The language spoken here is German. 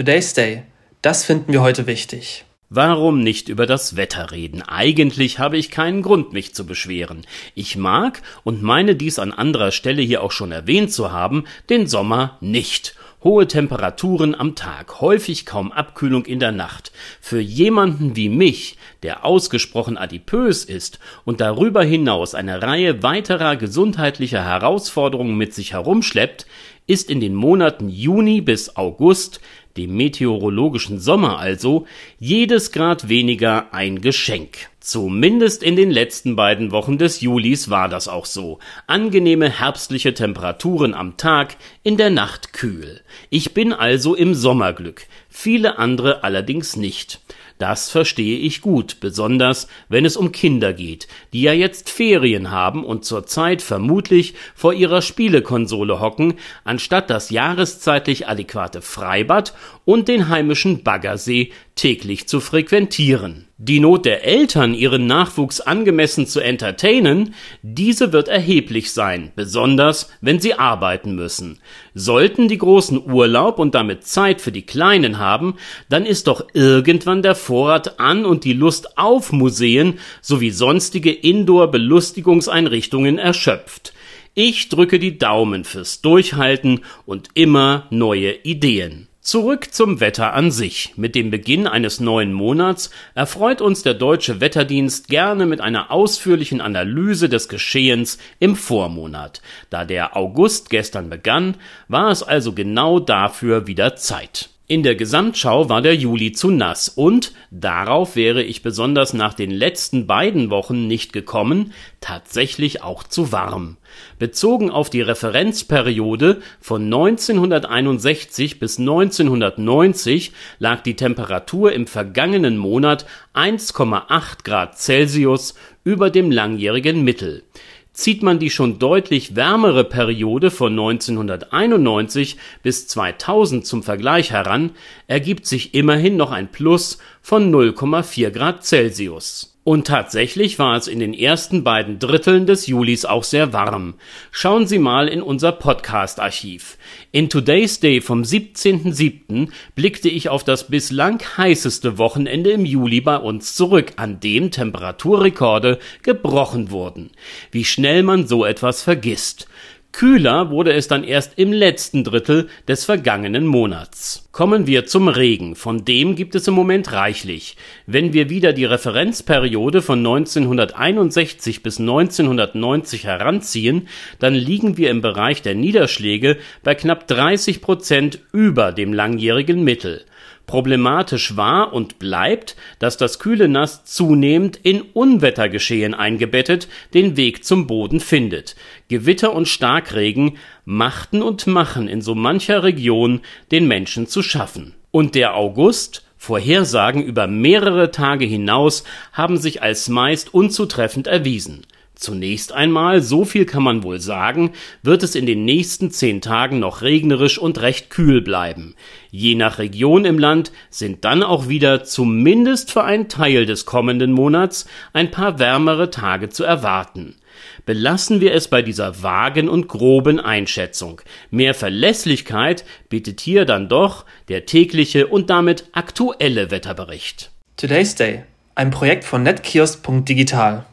Today's Day. Das finden wir heute wichtig. Warum nicht über das Wetter reden? Eigentlich habe ich keinen Grund, mich zu beschweren. Ich mag und meine dies an anderer Stelle hier auch schon erwähnt zu haben, den Sommer nicht. Hohe Temperaturen am Tag, häufig kaum Abkühlung in der Nacht. Für jemanden wie mich, der ausgesprochen adipös ist und darüber hinaus eine Reihe weiterer gesundheitlicher Herausforderungen mit sich herumschleppt, ist in den Monaten Juni bis August dem meteorologischen Sommer also, jedes Grad weniger ein Geschenk. Zumindest in den letzten beiden Wochen des Julis war das auch so. Angenehme herbstliche Temperaturen am Tag, in der Nacht kühl. Ich bin also im Sommerglück, viele andere allerdings nicht. Das verstehe ich gut, besonders wenn es um Kinder geht, die ja jetzt Ferien haben und zurzeit vermutlich vor ihrer Spielekonsole hocken, anstatt das jahreszeitlich adäquate Freibad und den heimischen Baggersee täglich zu frequentieren. Die Not der Eltern, ihren Nachwuchs angemessen zu entertainen, diese wird erheblich sein, besonders wenn sie arbeiten müssen. Sollten die Großen Urlaub und damit Zeit für die Kleinen haben, dann ist doch irgendwann der Vorrat an und die Lust auf Museen sowie sonstige Indoor-Belustigungseinrichtungen erschöpft. Ich drücke die Daumen fürs Durchhalten und immer neue Ideen. Zurück zum Wetter an sich. Mit dem Beginn eines neuen Monats erfreut uns der deutsche Wetterdienst gerne mit einer ausführlichen Analyse des Geschehens im Vormonat. Da der August gestern begann, war es also genau dafür wieder Zeit. In der Gesamtschau war der Juli zu nass und, darauf wäre ich besonders nach den letzten beiden Wochen nicht gekommen, tatsächlich auch zu warm. Bezogen auf die Referenzperiode von 1961 bis 1990 lag die Temperatur im vergangenen Monat 1,8 Grad Celsius über dem langjährigen Mittel. Zieht man die schon deutlich wärmere Periode von 1991 bis 2000 zum Vergleich heran, ergibt sich immerhin noch ein Plus von 0,4 Grad Celsius und tatsächlich war es in den ersten beiden Dritteln des Julis auch sehr warm. Schauen Sie mal in unser Podcast-Archiv. In Today's Day vom 17.07. blickte ich auf das bislang heißeste Wochenende im Juli bei uns zurück, an dem Temperaturrekorde gebrochen wurden. Wie schnell man so etwas vergisst. Kühler wurde es dann erst im letzten Drittel des vergangenen Monats. Kommen wir zum Regen, von dem gibt es im Moment reichlich. Wenn wir wieder die Referenzperiode von 1961 bis 1990 heranziehen, dann liegen wir im Bereich der Niederschläge bei knapp 30 Prozent über dem langjährigen Mittel. Problematisch war und bleibt, dass das kühle Nass zunehmend in Unwettergeschehen eingebettet den Weg zum Boden findet. Gewitter und Starkregen machten und machen in so mancher Region den Menschen zu schaffen. Und der August Vorhersagen über mehrere Tage hinaus haben sich als meist unzutreffend erwiesen. Zunächst einmal, so viel kann man wohl sagen, wird es in den nächsten zehn Tagen noch regnerisch und recht kühl bleiben. Je nach Region im Land sind dann auch wieder zumindest für einen Teil des kommenden Monats ein paar wärmere Tage zu erwarten. Belassen wir es bei dieser vagen und groben Einschätzung. Mehr Verlässlichkeit bietet hier dann doch der tägliche und damit aktuelle Wetterbericht. Today's Day, ein Projekt von netkiosk.digital.